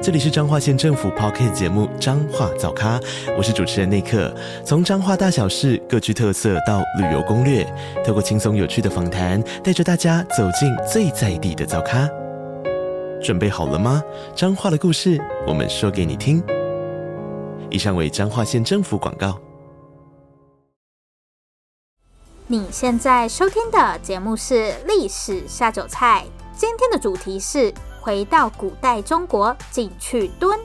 这里是彰化县政府 Podcast 节目《彰化早咖》，我是主持人内克。从彰化大小事各具特色到旅游攻略，透过轻松有趣的访谈，带着大家走进最在地的早咖。准备好了吗？彰化的故事，我们说给你听。以上为彰化县政府广告。你现在收听的节目是《历史下酒菜》，今天的主题是。回到古代中国，进去蹲。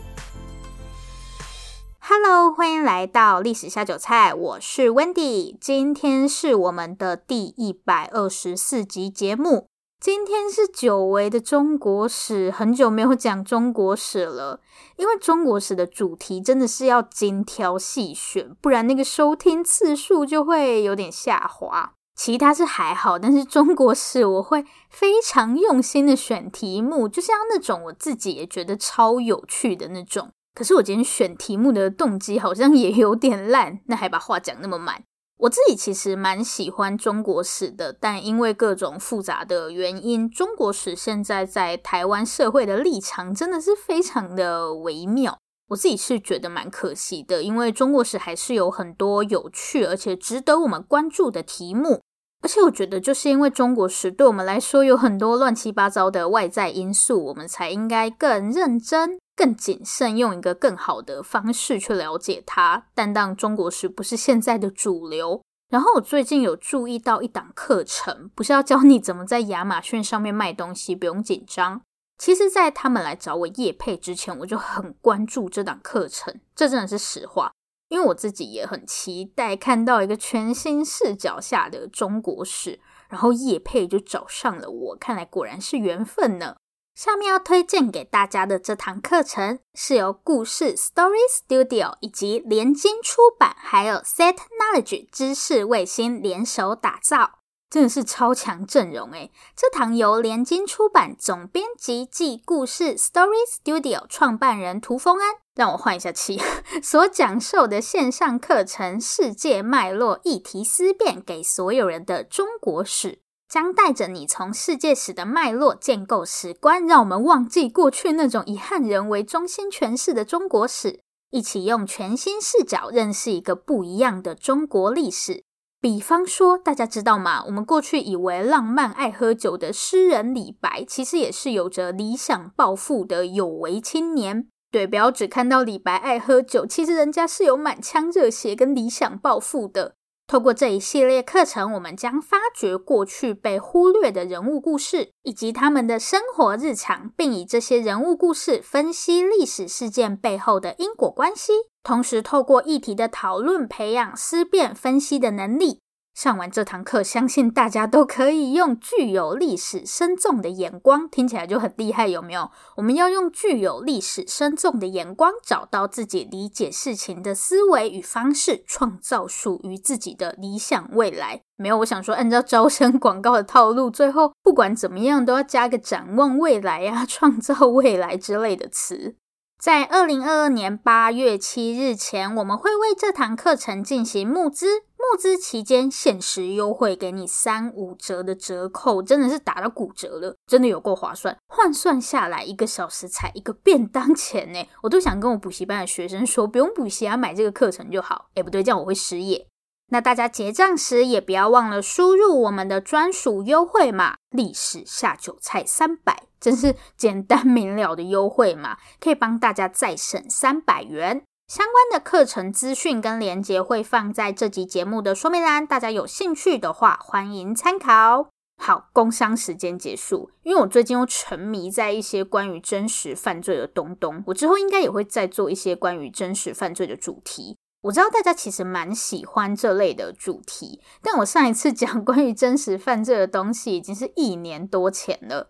Hello，欢迎来到历史下酒菜，我是 Wendy。今天是我们的第一百二十四集节目。今天是久违的中国史，很久没有讲中国史了。因为中国史的主题真的是要精挑细选，不然那个收听次数就会有点下滑。其他是还好，但是中国史我会非常用心的选题目，就像那种我自己也觉得超有趣的那种。可是我今天选题目的动机好像也有点烂，那还把话讲那么满。我自己其实蛮喜欢中国史的，但因为各种复杂的原因，中国史现在在台湾社会的立场真的是非常的微妙。我自己是觉得蛮可惜的，因为中国史还是有很多有趣而且值得我们关注的题目。而且我觉得，就是因为中国史对我们来说有很多乱七八糟的外在因素，我们才应该更认真、更谨慎，用一个更好的方式去了解它。但当中国史不是现在的主流。然后我最近有注意到一档课程，不是要教你怎么在亚马逊上面卖东西，不用紧张。其实，在他们来找我业配之前，我就很关注这档课程，这真的是实话。因为我自己也很期待看到一个全新视角下的中国史，然后业配就找上了我，看来果然是缘分呢。下面要推荐给大家的这堂课程是由故事 Story Studio 以及联经出版，还有 Set Knowledge 知识卫星联手打造。真的是超强阵容诶，这堂由联经出版总编辑暨故事 Story Studio 创办人涂丰安，让我换一下气，所讲授的线上课程《世界脉络议题思辨给所有人的中国史》，将带着你从世界史的脉络建构史观，让我们忘记过去那种以汉人为中心诠释的中国史，一起用全新视角认识一个不一样的中国历史。比方说，大家知道吗？我们过去以为浪漫爱喝酒的诗人李白，其实也是有着理想抱负的有为青年。对，不要只看到李白爱喝酒，其实人家是有满腔热血跟理想抱负的。透过这一系列课程，我们将发掘过去被忽略的人物故事，以及他们的生活日常，并以这些人物故事分析历史事件背后的因果关系。同时，透过议题的讨论，培养思辨分析的能力。上完这堂课，相信大家都可以用具有历史深重的眼光，听起来就很厉害，有没有？我们要用具有历史深重的眼光，找到自己理解事情的思维与方式，创造属于自己的理想未来。没有，我想说，按照招生广告的套路，最后不管怎么样，都要加个展望未来呀、创造未来之类的词。在二零二二年八月七日前，我们会为这堂课程进行募资。募资期间限时优惠，给你三五折的折扣，真的是打到骨折了，真的有够划算。换算下来，一个小时才一个便当钱呢，我都想跟我补习班的学生说，不用补习啊，买这个课程就好。诶，不对，这样我会失业。那大家结账时也不要忘了输入我们的专属优惠码“历史下酒菜三百”，真是简单明了的优惠嘛，可以帮大家再省三百元。相关的课程资讯跟连接会放在这集节目的说明栏，大家有兴趣的话欢迎参考。好，工商时间结束，因为我最近又沉迷在一些关于真实犯罪的东东，我之后应该也会再做一些关于真实犯罪的主题。我知道大家其实蛮喜欢这类的主题，但我上一次讲关于真实犯罪的东西已经是一年多前了。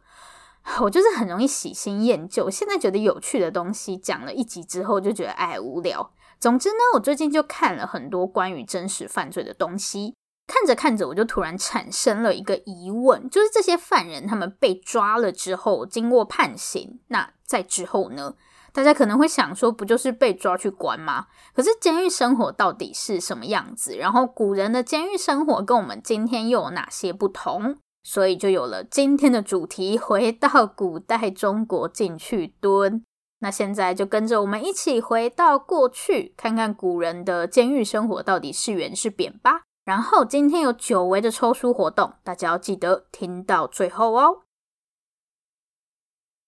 我就是很容易喜新厌旧，现在觉得有趣的东西讲了一集之后就觉得哎无聊。总之呢，我最近就看了很多关于真实犯罪的东西，看着看着，我就突然产生了一个疑问，就是这些犯人他们被抓了之后，经过判刑，那在之后呢？大家可能会想说，不就是被抓去关吗？可是监狱生活到底是什么样子？然后古人的监狱生活跟我们今天又有哪些不同？所以就有了今天的主题，回到古代中国进去蹲。那现在就跟着我们一起回到过去，看看古人的监狱生活到底是圆是扁吧。然后今天有久违的抽书活动，大家要记得听到最后哦。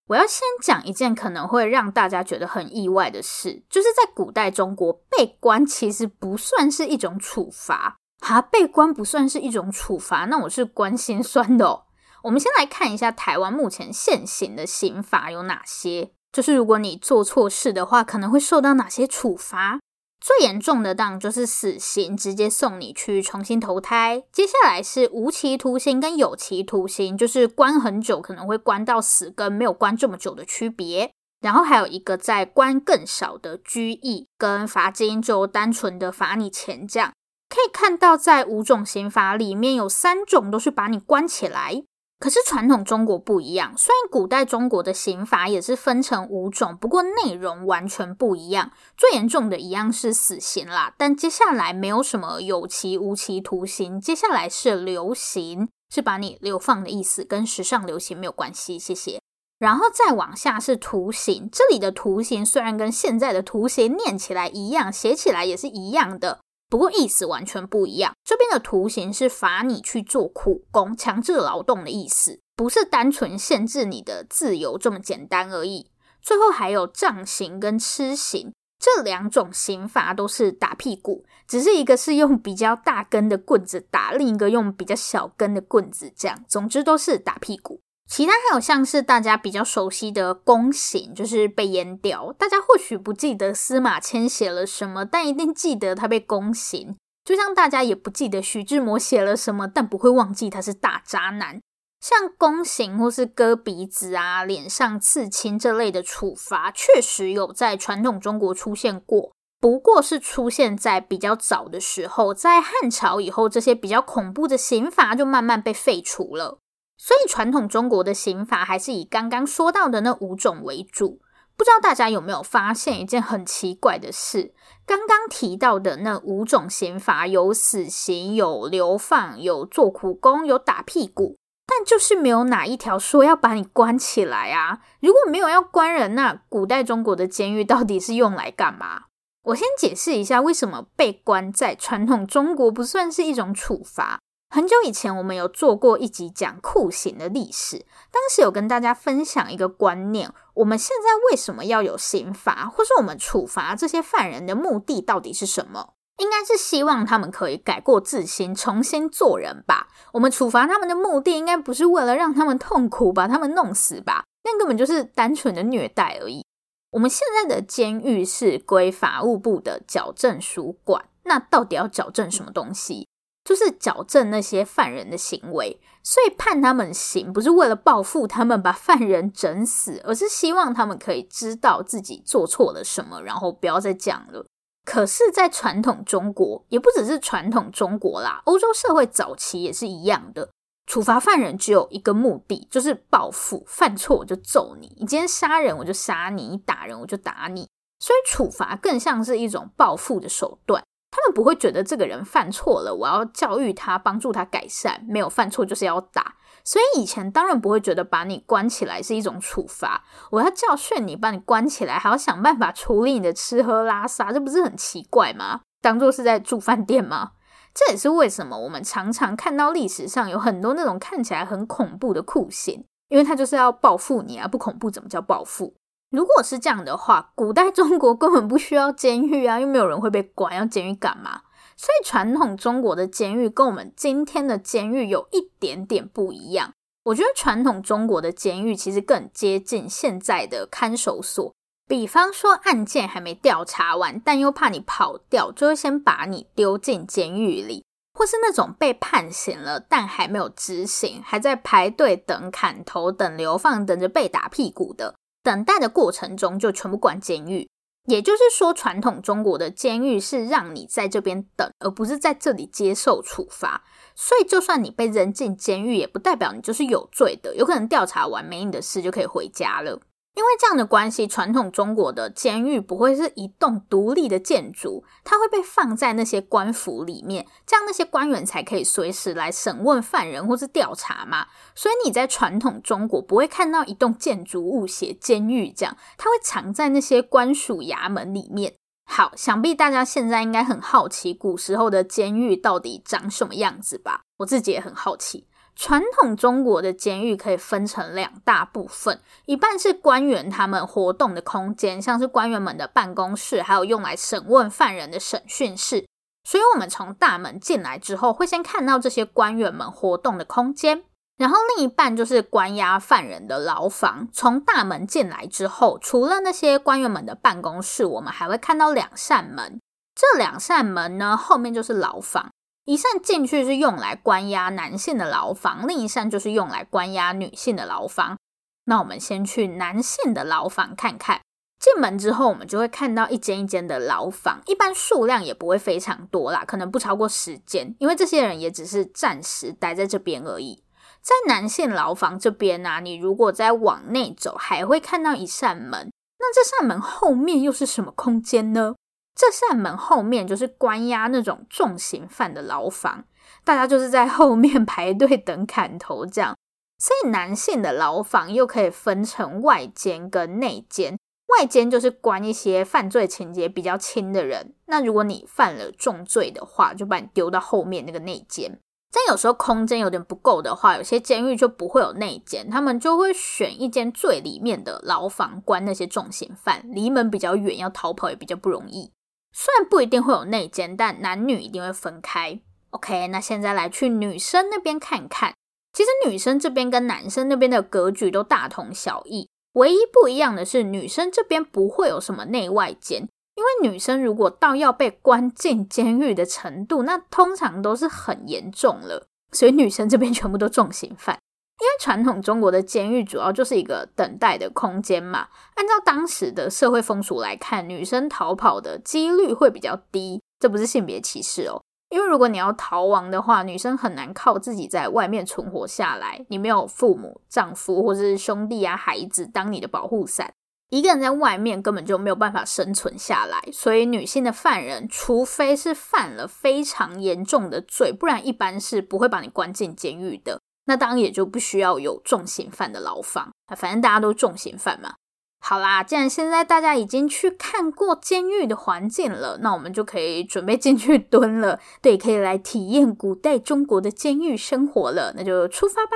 我要先讲一件可能会让大家觉得很意外的事，就是在古代中国被关其实不算是一种处罚。哈，被关不算是一种处罚，那我是关心酸的哦。我们先来看一下台湾目前现行的刑罚有哪些，就是如果你做错事的话，可能会受到哪些处罚。最严重的当就是死刑，直接送你去重新投胎。接下来是无期徒刑跟有期徒刑，就是关很久，可能会关到死，跟没有关这么久的区别。然后还有一个在关更少的拘役跟罚金，就单纯的罚你钱这样。可以看到，在五种刑罚里面有三种都是把你关起来。可是传统中国不一样，虽然古代中国的刑罚也是分成五种，不过内容完全不一样。最严重的一样是死刑啦，但接下来没有什么有期、无期徒刑，接下来是流刑，是把你流放的意思，跟时尚流行没有关系。谢谢。然后再往下是徒刑，这里的徒刑虽然跟现在的徒刑念起来一样，写起来也是一样的。不过意思完全不一样。这边的图形是罚你去做苦工、强制劳动的意思，不是单纯限制你的自由这么简单而已。最后还有杖刑跟笞刑，这两种刑罚都是打屁股，只是一个是用比较大根的棍子打，另一个用比较小根的棍子，这样，总之都是打屁股。其他还有像是大家比较熟悉的宫刑，就是被阉掉。大家或许不记得司马迁写了什么，但一定记得他被宫刑。就像大家也不记得徐志摩写了什么，但不会忘记他是大渣男。像宫刑或是割鼻子啊、脸上刺青这类的处罚，确实有在传统中国出现过，不过是出现在比较早的时候，在汉朝以后，这些比较恐怖的刑罚就慢慢被废除了。所以，传统中国的刑罚还是以刚刚说到的那五种为主。不知道大家有没有发现一件很奇怪的事？刚刚提到的那五种刑罚，有死刑、有流放、有做苦工、有打屁股，但就是没有哪一条说要把你关起来啊！如果没有要关人，那古代中国的监狱到底是用来干嘛？我先解释一下，为什么被关在传统中国不算是一种处罚。很久以前，我们有做过一集讲酷刑的历史，当时有跟大家分享一个观念：我们现在为什么要有刑罚，或是我们处罚这些犯人的目的到底是什么？应该是希望他们可以改过自新，重新做人吧。我们处罚他们的目的，应该不是为了让他们痛苦，把他们弄死吧？那根本就是单纯的虐待而已。我们现在的监狱是归法务部的矫正署管，那到底要矫正什么东西？就是矫正那些犯人的行为，所以判他们刑不是为了报复他们把犯人整死，而是希望他们可以知道自己做错了什么，然后不要再讲了。可是，在传统中国，也不只是传统中国啦，欧洲社会早期也是一样的，处罚犯人只有一个目的，就是报复。犯错我就揍你，你今天杀人我就杀你，你打人我就打你，所以处罚更像是一种报复的手段。他们不会觉得这个人犯错了，我要教育他，帮助他改善。没有犯错就是要打，所以以前当然不会觉得把你关起来是一种处罚。我要教训你，把你关起来，还要想办法处理你的吃喝拉撒，这不是很奇怪吗？当做是在住饭店吗？这也是为什么我们常常看到历史上有很多那种看起来很恐怖的酷刑，因为他就是要报复你啊！不恐怖怎么叫报复？如果是这样的话，古代中国根本不需要监狱啊，又没有人会被关，要监狱干嘛？所以传统中国的监狱跟我们今天的监狱有一点点不一样。我觉得传统中国的监狱其实更接近现在的看守所。比方说案件还没调查完，但又怕你跑掉，就会先把你丢进监狱里；或是那种被判刑了，但还没有执行，还在排队等砍头、等流放、等着被打屁股的。等待的过程中就全部关监狱，也就是说，传统中国的监狱是让你在这边等，而不是在这里接受处罚。所以，就算你被扔进监狱，也不代表你就是有罪的，有可能调查完没你的事就可以回家了。因为这样的关系，传统中国的监狱不会是一栋独立的建筑，它会被放在那些官府里面，这样那些官员才可以随时来审问犯人或是调查嘛。所以你在传统中国不会看到一栋建筑物写监狱这样，它会藏在那些官署衙门里面。好，想必大家现在应该很好奇古时候的监狱到底长什么样子吧？我自己也很好奇。传统中国的监狱可以分成两大部分，一半是官员他们活动的空间，像是官员们的办公室，还有用来审问犯人的审讯室。所以，我们从大门进来之后，会先看到这些官员们活动的空间。然后，另一半就是关押犯人的牢房。从大门进来之后，除了那些官员们的办公室，我们还会看到两扇门。这两扇门呢，后面就是牢房。一扇进去是用来关押男性的牢房，另一扇就是用来关押女性的牢房。那我们先去男性的牢房看看。进门之后，我们就会看到一间一间的牢房，一般数量也不会非常多啦，可能不超过十间，因为这些人也只是暂时待在这边而已。在男性牢房这边啊，你如果再往内走，还会看到一扇门。那这扇门后面又是什么空间呢？这扇门后面就是关押那种重刑犯的牢房，大家就是在后面排队等砍头这样。所以男性的牢房又可以分成外间跟内间。外间就是关一些犯罪情节比较轻的人，那如果你犯了重罪的话，就把你丢到后面那个内间。但有时候空间有点不够的话，有些监狱就不会有内间，他们就会选一间最里面的牢房关那些重刑犯，离门比较远，要逃跑也比较不容易。虽然不一定会有内奸，但男女一定会分开。OK，那现在来去女生那边看看。其实女生这边跟男生那边的格局都大同小异，唯一不一样的是女生这边不会有什么内外奸，因为女生如果到要被关进监狱的程度，那通常都是很严重了，所以女生这边全部都重刑犯。因为传统中国的监狱主要就是一个等待的空间嘛，按照当时的社会风俗来看，女生逃跑的几率会比较低。这不是性别歧视哦，因为如果你要逃亡的话，女生很难靠自己在外面存活下来。你没有父母、丈夫或者是兄弟啊、孩子当你的保护伞，一个人在外面根本就没有办法生存下来。所以，女性的犯人，除非是犯了非常严重的罪，不然一般是不会把你关进监狱的。那当然也就不需要有重刑犯的牢房啊，反正大家都重刑犯嘛。好啦，既然现在大家已经去看过监狱的环境了，那我们就可以准备进去蹲了。对，可以来体验古代中国的监狱生活了。那就出发吧。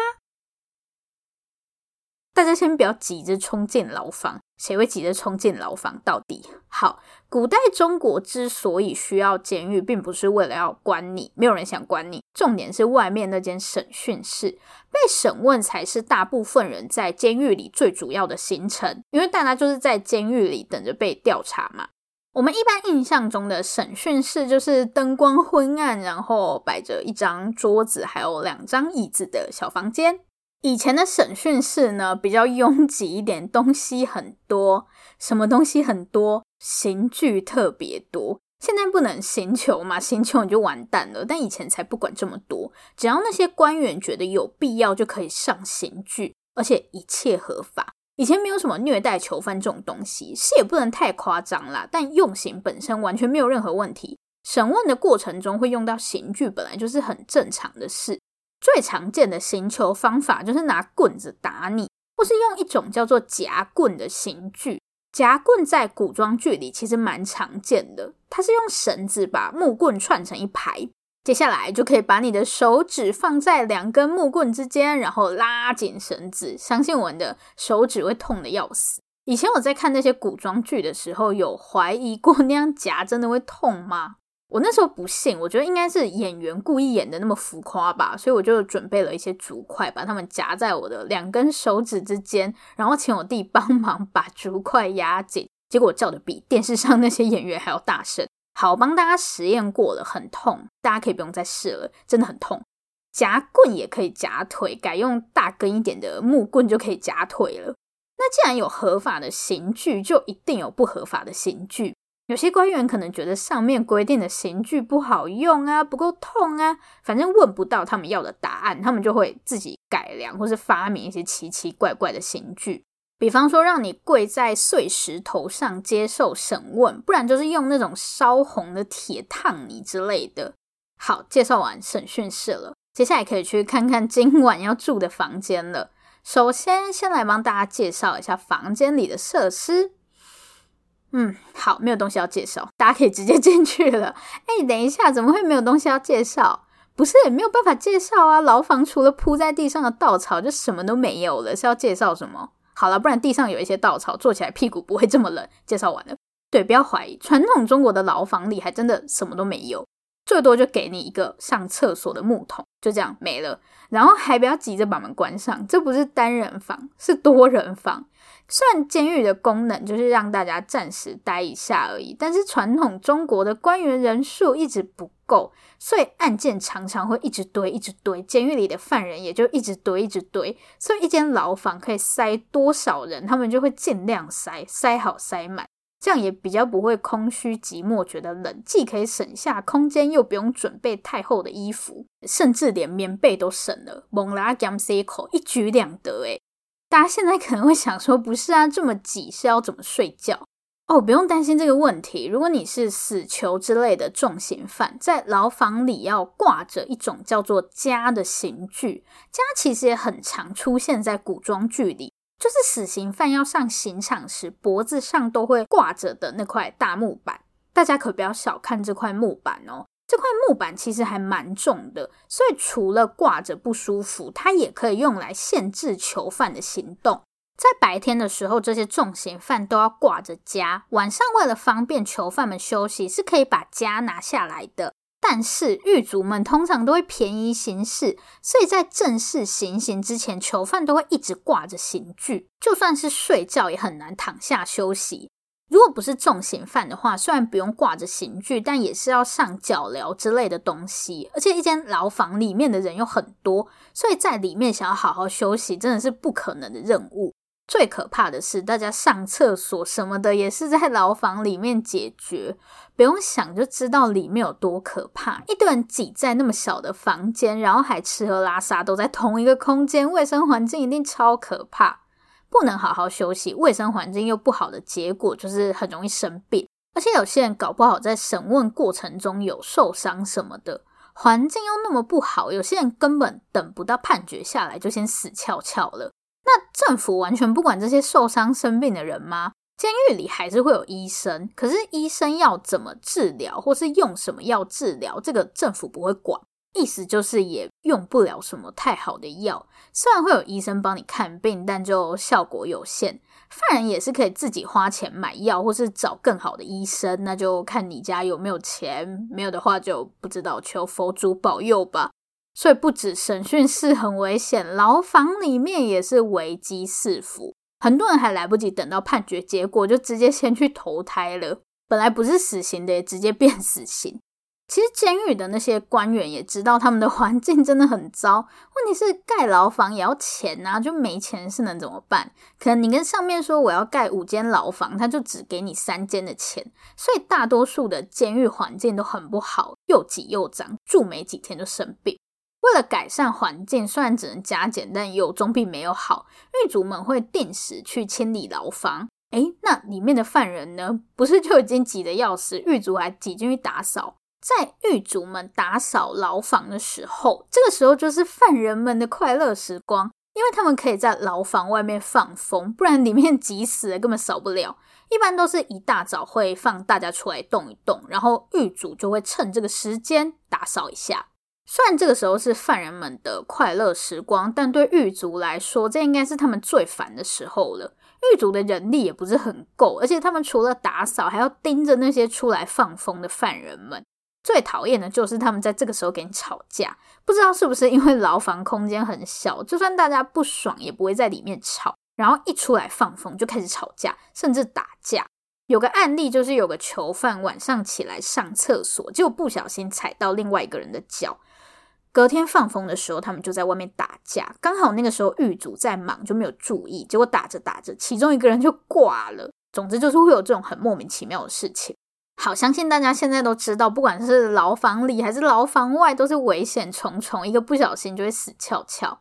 大家先不要急着冲进牢房，谁会急着冲进牢房？到底好，古代中国之所以需要监狱，并不是为了要关你，没有人想关你。重点是外面那间审讯室，被审问才是大部分人在监狱里最主要的行程，因为大家就是在监狱里等着被调查嘛。我们一般印象中的审讯室就是灯光昏暗，然后摆着一张桌子，还有两张椅子的小房间。以前的审讯室呢，比较拥挤一点，东西很多。什么东西很多？刑具特别多。现在不能刑求嘛，刑求你就完蛋了。但以前才不管这么多，只要那些官员觉得有必要，就可以上刑具，而且一切合法。以前没有什么虐待囚犯这种东西，是也不能太夸张啦。但用刑本身完全没有任何问题。审问的过程中会用到刑具，本来就是很正常的事。最常见的刑求方法就是拿棍子打你，或是用一种叫做夹棍的刑具。夹棍在古装剧里其实蛮常见的，它是用绳子把木棍串成一排，接下来就可以把你的手指放在两根木棍之间，然后拉紧绳子。相信我，的手指会痛得要死。以前我在看那些古装剧的时候，有怀疑过那样夹真的会痛吗？我那时候不信，我觉得应该是演员故意演的那么浮夸吧，所以我就准备了一些竹块，把它们夹在我的两根手指之间，然后请我弟帮忙把竹块压紧。结果我叫的比电视上那些演员还要大声。好，帮大家实验过了，很痛，大家可以不用再试了，真的很痛。夹棍也可以夹腿，改用大根一点的木棍就可以夹腿了。那既然有合法的刑具，就一定有不合法的刑具。有些官员可能觉得上面规定的刑具不好用啊，不够痛啊，反正问不到他们要的答案，他们就会自己改良或是发明一些奇奇怪怪的刑具。比方说，让你跪在碎石头上接受审问，不然就是用那种烧红的铁烫你之类的。好，介绍完审讯室了，接下来可以去看看今晚要住的房间了。首先，先来帮大家介绍一下房间里的设施。嗯，好，没有东西要介绍，大家可以直接进去了。哎，等一下，怎么会没有东西要介绍？不是，没有办法介绍啊！牢房除了铺在地上的稻草，就什么都没有了，是要介绍什么？好了，不然地上有一些稻草，坐起来屁股不会这么冷。介绍完了，对，不要怀疑，传统中国的牢房里还真的什么都没有。最多就给你一个上厕所的木桶，就这样没了。然后还不要急着把门关上，这不是单人房，是多人房。虽然监狱的功能就是让大家暂时待一下而已，但是传统中国的官员人数一直不够，所以案件常常会一直堆，一直堆。监狱里的犯人也就一直堆，一直堆。所以一间牢房可以塞多少人，他们就会尽量塞，塞好塞满。这样也比较不会空虚寂寞，觉得冷，既可以省下空间，又不用准备太厚的衣服，甚至连棉被都省了。猛拉 gam c 口一举两得，诶大家现在可能会想说，不是啊，这么挤是要怎么睡觉？哦，不用担心这个问题。如果你是死囚之类的重刑犯，在牢房里要挂着一种叫做枷的刑具，枷其实也很常出现在古装剧里。就是死刑犯要上刑场时，脖子上都会挂着的那块大木板。大家可不要小看这块木板哦，这块木板其实还蛮重的，所以除了挂着不舒服，它也可以用来限制囚犯的行动。在白天的时候，这些重刑犯都要挂着枷；晚上为了方便囚犯们休息，是可以把枷拿下来的。但是狱卒们通常都会便宜行事，所以在正式行刑之前，囚犯都会一直挂着刑具，就算是睡觉也很难躺下休息。如果不是重刑犯的话，虽然不用挂着刑具，但也是要上脚镣之类的东西。而且一间牢房里面的人又很多，所以在里面想要好好休息，真的是不可能的任务。最可怕的是，大家上厕所什么的也是在牢房里面解决，不用想就知道里面有多可怕。一堆人挤在那么小的房间，然后还吃喝拉撒都在同一个空间，卫生环境一定超可怕。不能好好休息，卫生环境又不好的结果就是很容易生病，而且有些人搞不好在审问过程中有受伤什么的，环境又那么不好，有些人根本等不到判决下来就先死翘翘了。那政府完全不管这些受伤生病的人吗？监狱里还是会有医生，可是医生要怎么治疗，或是用什么药治疗，这个政府不会管。意思就是也用不了什么太好的药，虽然会有医生帮你看病，但就效果有限。犯人也是可以自己花钱买药，或是找更好的医生，那就看你家有没有钱，没有的话就不知道，求佛祖保佑吧。所以不止审讯室很危险，牢房里面也是危机四伏。很多人还来不及等到判决结果，就直接先去投胎了。本来不是死刑的，也直接变死刑。其实监狱的那些官员也知道他们的环境真的很糟。问题是盖牢房也要钱啊，就没钱是能怎么办？可能你跟上面说我要盖五间牢房，他就只给你三间的钱。所以大多数的监狱环境都很不好，又挤又脏，住没几天就生病。为了改善环境，虽然只能加减，但有总比没有好。狱卒们会定时去清理牢房。诶，那里面的犯人呢？不是就已经挤得要死，狱卒还挤进去打扫。在狱卒们打扫牢房的时候，这个时候就是犯人们的快乐时光，因为他们可以在牢房外面放风，不然里面挤死了根本扫不了。一般都是一大早会放大家出来动一动，然后狱卒就会趁这个时间打扫一下。虽然这个时候是犯人们的快乐时光，但对狱卒来说，这应该是他们最烦的时候了。狱卒的人力也不是很够，而且他们除了打扫，还要盯着那些出来放风的犯人们。最讨厌的就是他们在这个时候给你吵架，不知道是不是因为牢房空间很小，就算大家不爽，也不会在里面吵。然后一出来放风，就开始吵架，甚至打架。有个案例就是有个囚犯晚上起来上厕所，结果不小心踩到另外一个人的脚。隔天放风的时候，他们就在外面打架，刚好那个时候狱卒在忙，就没有注意，结果打着打着，其中一个人就挂了。总之就是会有这种很莫名其妙的事情。好，相信大家现在都知道，不管是牢房里还是牢房外，都是危险重重，一个不小心就会死翘翘。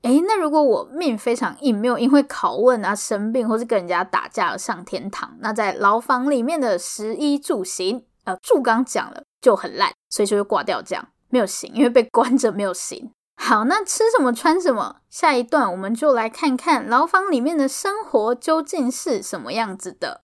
诶，那如果我命非常硬，没有因为拷问啊生病，或是跟人家打架而上天堂，那在牢房里面的食衣住行，呃，住刚讲了就很烂，所以就会挂掉这样，没有行，因为被关着没有行。好，那吃什么穿什么，下一段我们就来看看牢房里面的生活究竟是什么样子的。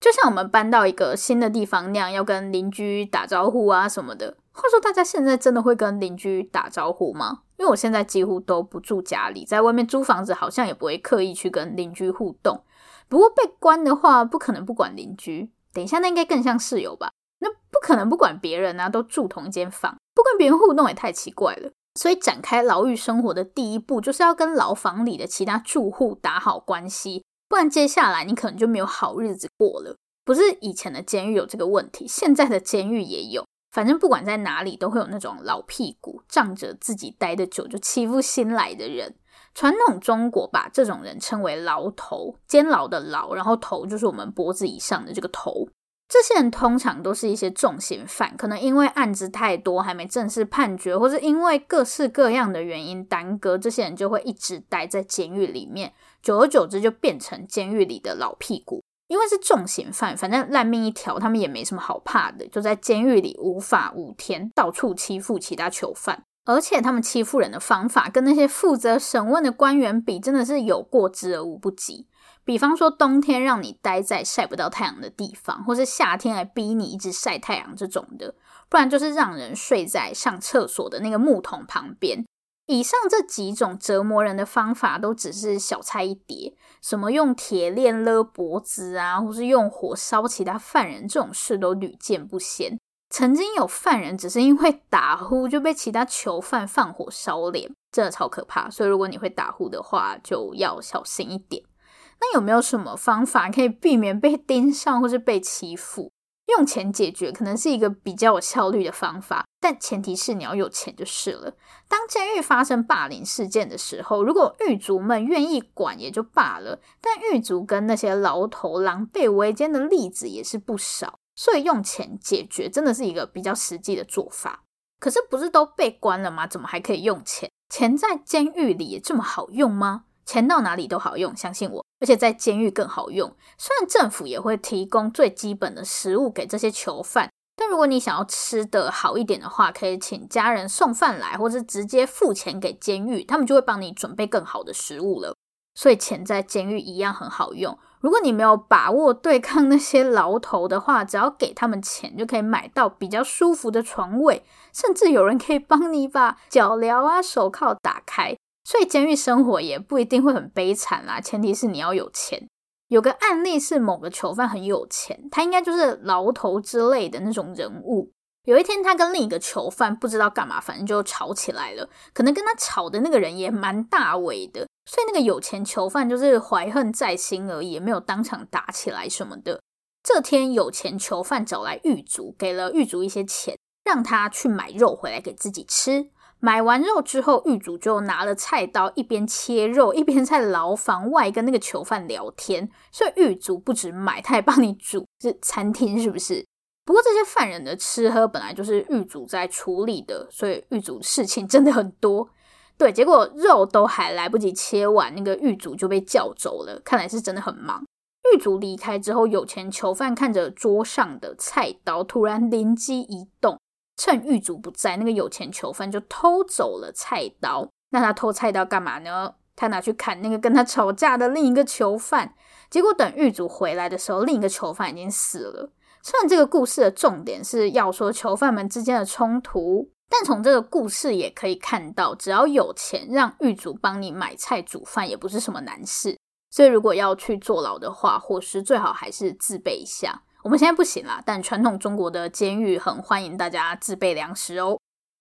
就像我们搬到一个新的地方那样，要跟邻居打招呼啊什么的。话说，大家现在真的会跟邻居打招呼吗？因为我现在几乎都不住家里，在外面租房子，好像也不会刻意去跟邻居互动。不过被关的话，不可能不管邻居。等一下，那应该更像室友吧？那不可能不管别人啊，都住同一间房，不跟别人互动也太奇怪了。所以展开牢狱生活的第一步，就是要跟牢房里的其他住户打好关系。不然接下来你可能就没有好日子过了。不是以前的监狱有这个问题，现在的监狱也有。反正不管在哪里，都会有那种老屁股，仗着自己待得久就欺负新来的人。传统中国把这种人称为牢头，监牢的牢，然后头就是我们脖子以上的这个头。这些人通常都是一些重刑犯，可能因为案子太多还没正式判决，或是因为各式各样的原因耽搁，这些人就会一直待在监狱里面。久而久之，就变成监狱里的老屁股。因为是重刑犯，反正烂命一条，他们也没什么好怕的，就在监狱里无法无天，到处欺负其他囚犯。而且他们欺负人的方法，跟那些负责审问的官员比，真的是有过之而无不及。比方说，冬天让你待在晒不到太阳的地方，或是夏天来逼你一直晒太阳这种的，不然就是让人睡在上厕所的那个木桶旁边。以上这几种折磨人的方法都只是小菜一碟，什么用铁链勒脖子啊，或是用火烧其他犯人这种事都屡见不鲜。曾经有犯人只是因为打呼就被其他囚犯放火烧脸，真的超可怕。所以如果你会打呼的话，就要小心一点。那有没有什么方法可以避免被盯上或是被欺负？用钱解决可能是一个比较有效率的方法，但前提是你要有钱就是了。当监狱发生霸凌事件的时候，如果狱卒们愿意管也就罢了，但狱卒跟那些牢头狼狈为奸的例子也是不少，所以用钱解决真的是一个比较实际的做法。可是不是都被关了吗？怎么还可以用钱？钱在监狱里也这么好用吗？钱到哪里都好用，相信我，而且在监狱更好用。虽然政府也会提供最基本的食物给这些囚犯，但如果你想要吃得好一点的话，可以请家人送饭来，或是直接付钱给监狱，他们就会帮你准备更好的食物了。所以钱在监狱一样很好用。如果你没有把握对抗那些牢头的话，只要给他们钱，就可以买到比较舒服的床位，甚至有人可以帮你把脚镣啊、手铐打开。所以监狱生活也不一定会很悲惨啦，前提是你要有钱。有个案例是某个囚犯很有钱，他应该就是牢头之类的那种人物。有一天，他跟另一个囚犯不知道干嘛，反正就吵起来了。可能跟他吵的那个人也蛮大尾的，所以那个有钱囚犯就是怀恨在心而已，也没有当场打起来什么的。这天，有钱囚犯找来狱卒，给了狱卒一些钱，让他去买肉回来给自己吃。买完肉之后，狱卒就拿了菜刀，一边切肉，一边在牢房外跟那个囚犯聊天。所以狱卒不止买，他还帮你煮，是餐厅是不是？不过这些犯人的吃喝本来就是狱卒在处理的，所以狱卒事情真的很多。对，结果肉都还来不及切完，那个狱卒就被叫走了，看来是真的很忙。狱卒离开之后，有钱囚犯看着桌上的菜刀，突然灵机一动。趁狱卒不在，那个有钱囚犯就偷走了菜刀。那他偷菜刀干嘛呢？他拿去砍那个跟他吵架的另一个囚犯。结果等狱卒回来的时候，另一个囚犯已经死了。虽然这个故事的重点是要说囚犯们之间的冲突，但从这个故事也可以看到，只要有钱，让狱卒帮你买菜煮饭也不是什么难事。所以如果要去坐牢的话，伙食最好还是自备一下。我们现在不行啦，但传统中国的监狱很欢迎大家自备粮食哦。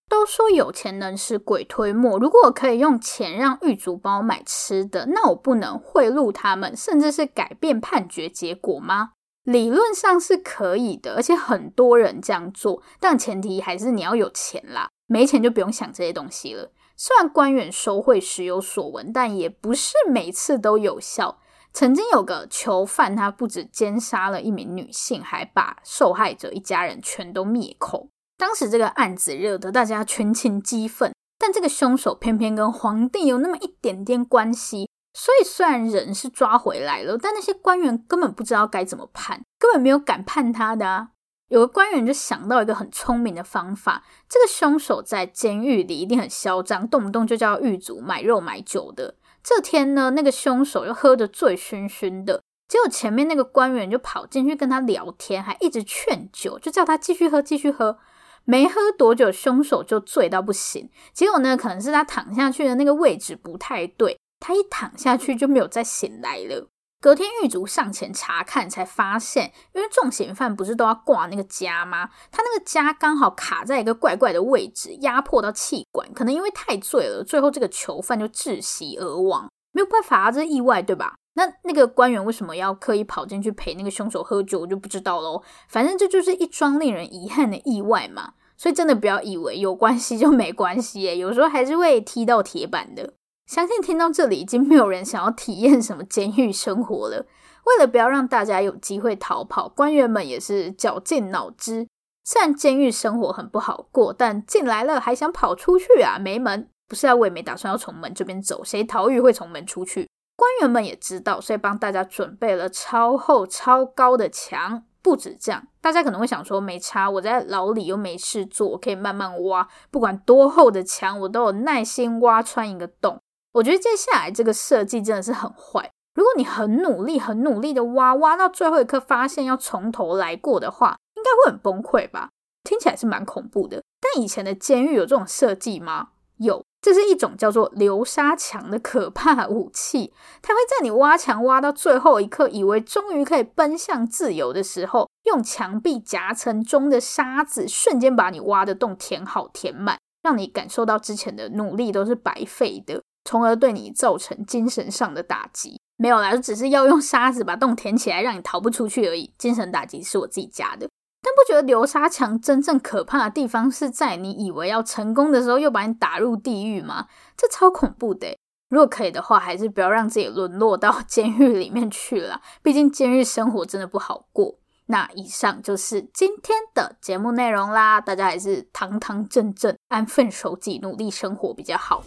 都说有钱能使鬼推磨，如果可以用钱让狱卒帮我买吃的，那我不能贿赂他们，甚至是改变判决结果吗？理论上是可以的，而且很多人这样做，但前提还是你要有钱啦，没钱就不用想这些东西了。虽然官员收贿时有所闻，但也不是每次都有效。曾经有个囚犯，他不止奸杀了一名女性，还把受害者一家人全都灭口。当时这个案子惹得大家群情激愤，但这个凶手偏偏跟皇帝有那么一点点关系。所以，虽然人是抓回来了，但那些官员根本不知道该怎么判，根本没有敢判他的啊。有个官员就想到一个很聪明的方法：这个凶手在监狱里一定很嚣张，动不动就叫狱卒买肉买酒的。这天呢，那个凶手又喝得醉醺醺的，结果前面那个官员就跑进去跟他聊天，还一直劝酒，就叫他继续喝，继续喝。没喝多久，凶手就醉到不行。结果呢，可能是他躺下去的那个位置不太对。他一躺下去就没有再醒来了。隔天狱卒上前查看，才发现，因为重刑犯不是都要挂那个枷吗？他那个枷刚好卡在一个怪怪的位置，压迫到气管，可能因为太醉了，最后这个囚犯就窒息而亡。没有办法啊，这是意外，对吧？那那个官员为什么要刻意跑进去陪那个凶手喝酒，我就不知道喽。反正这就是一桩令人遗憾的意外嘛。所以真的不要以为有关系就没关系，有时候还是会踢到铁板的。相信听到这里，已经没有人想要体验什么监狱生活了。为了不要让大家有机会逃跑，官员们也是绞尽脑汁。虽然监狱生活很不好过，但进来了还想跑出去啊？没门！不是啊，我也没打算要从门这边走。谁逃狱会从门出去？官员们也知道，所以帮大家准备了超厚、超高的墙。不止这样，大家可能会想说，没差，我在牢里又没事做，我可以慢慢挖，不管多厚的墙，我都有耐心挖穿一个洞。我觉得接下来这个设计真的是很坏。如果你很努力、很努力的挖，挖到最后一刻发现要从头来过的话，应该会很崩溃吧？听起来是蛮恐怖的。但以前的监狱有这种设计吗？有，这是一种叫做流沙墙的可怕武器。它会在你挖墙挖到最后一刻，以为终于可以奔向自由的时候，用墙壁夹层中的沙子瞬间把你挖的洞填好、填满，让你感受到之前的努力都是白费的。从而对你造成精神上的打击。没有啦，就只是要用沙子把洞填起来，让你逃不出去而已。精神打击是我自己加的。但不觉得流沙墙真正可怕的地方是在你以为要成功的时候，又把你打入地狱吗？这超恐怖的。如果可以的话，还是不要让自己沦落到 监狱里面去了。毕竟监狱生活真的不好过。那以上就是今天的节目内容啦。大家还是堂堂正正、安分守己、努力生活比较好。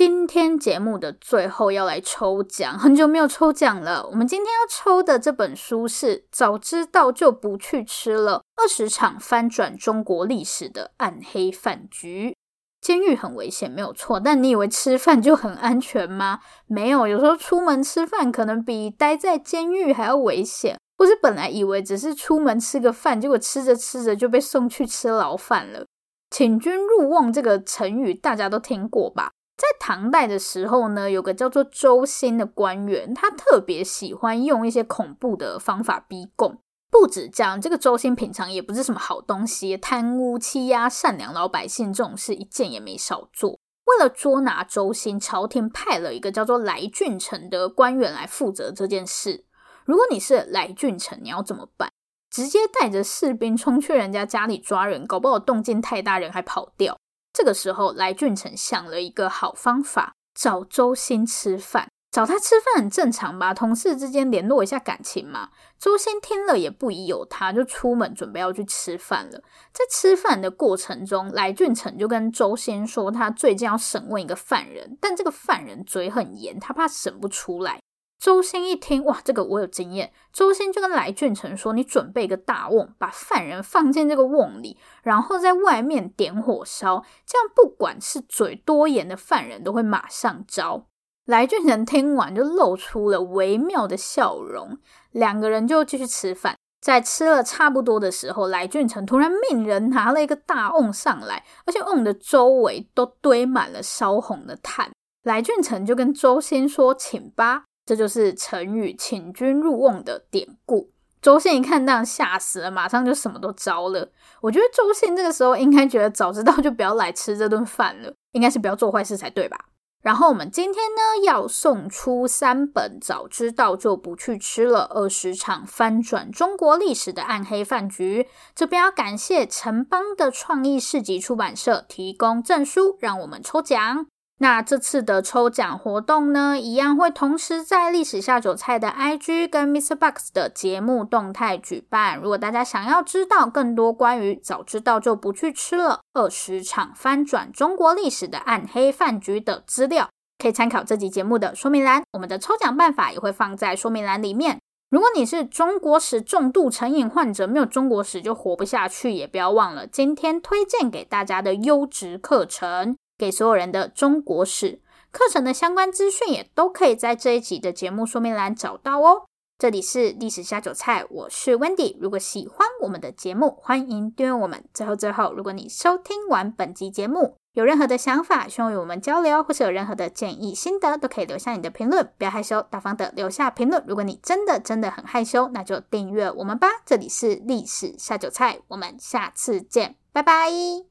今天节目的最后要来抽奖，很久没有抽奖了。我们今天要抽的这本书是《早知道就不去吃了：二十场翻转中国历史的暗黑饭局》。监狱很危险，没有错，但你以为吃饭就很安全吗？没有，有时候出门吃饭可能比待在监狱还要危险。或是本来以为只是出门吃个饭，结果吃着吃着就被送去吃牢饭了。请君入瓮这个成语大家都听过吧？在唐代的时候呢，有个叫做周兴的官员，他特别喜欢用一些恐怖的方法逼供。不止这样，这个周兴平常也不是什么好东西，贪污、欺压善良老百姓这种事一件也没少做。为了捉拿周兴，朝廷派了一个叫做来俊臣的官员来负责这件事。如果你是来俊臣，你要怎么办？直接带着士兵冲去人家家里抓人，搞不好动静太大，人还跑掉。这个时候，来俊臣想了一个好方法，找周兴吃饭。找他吃饭很正常吧？同事之间联络一下感情嘛。周兴听了也不疑有他，就出门准备要去吃饭了。在吃饭的过程中，来俊臣就跟周兴说，他最近要审问一个犯人，但这个犯人嘴很严，他怕审不出来。周星一听，哇，这个我有经验。周星就跟来俊臣说：“你准备一个大瓮，把犯人放进这个瓮里，然后在外面点火烧，这样不管是嘴多严的犯人都会马上招。”来俊臣听完就露出了微妙的笑容，两个人就继续吃饭。在吃了差不多的时候，来俊臣突然命人拿了一个大瓮上来，而且瓮的周围都堆满了烧红的炭。来俊臣就跟周星说：“请吧。”这就是成语“请君入瓮”的典故。周信一看，当吓死了，马上就什么都招了。我觉得周信这个时候应该觉得，早知道就不要来吃这顿饭了，应该是不要做坏事才对吧？然后我们今天呢，要送出三本《早知道就不去吃了》二十场翻转中国历史的暗黑饭局。这边要感谢城邦的创意市集出版社提供证书，让我们抽奖。那这次的抽奖活动呢，一样会同时在历史下酒菜的 IG 跟 Mr. Box 的节目动态举办。如果大家想要知道更多关于早知道就不去吃了二十场翻转中国历史的暗黑饭局的资料，可以参考这集节目的说明栏。我们的抽奖办法也会放在说明栏里面。如果你是中国史重度成瘾患者，没有中国史就活不下去，也不要忘了今天推荐给大家的优质课程。给所有人的中国史课程的相关资讯也都可以在这一集的节目说明栏找到哦。这里是历史下酒菜，我是 Wendy。如果喜欢我们的节目，欢迎订阅我们。最后最后，如果你收听完本集节目，有任何的想法，希望与我们交流，或是有任何的建议心得，都可以留下你的评论，不要害羞，大方的留下评论。如果你真的真的很害羞，那就订阅我们吧。这里是历史下酒菜，我们下次见，拜拜。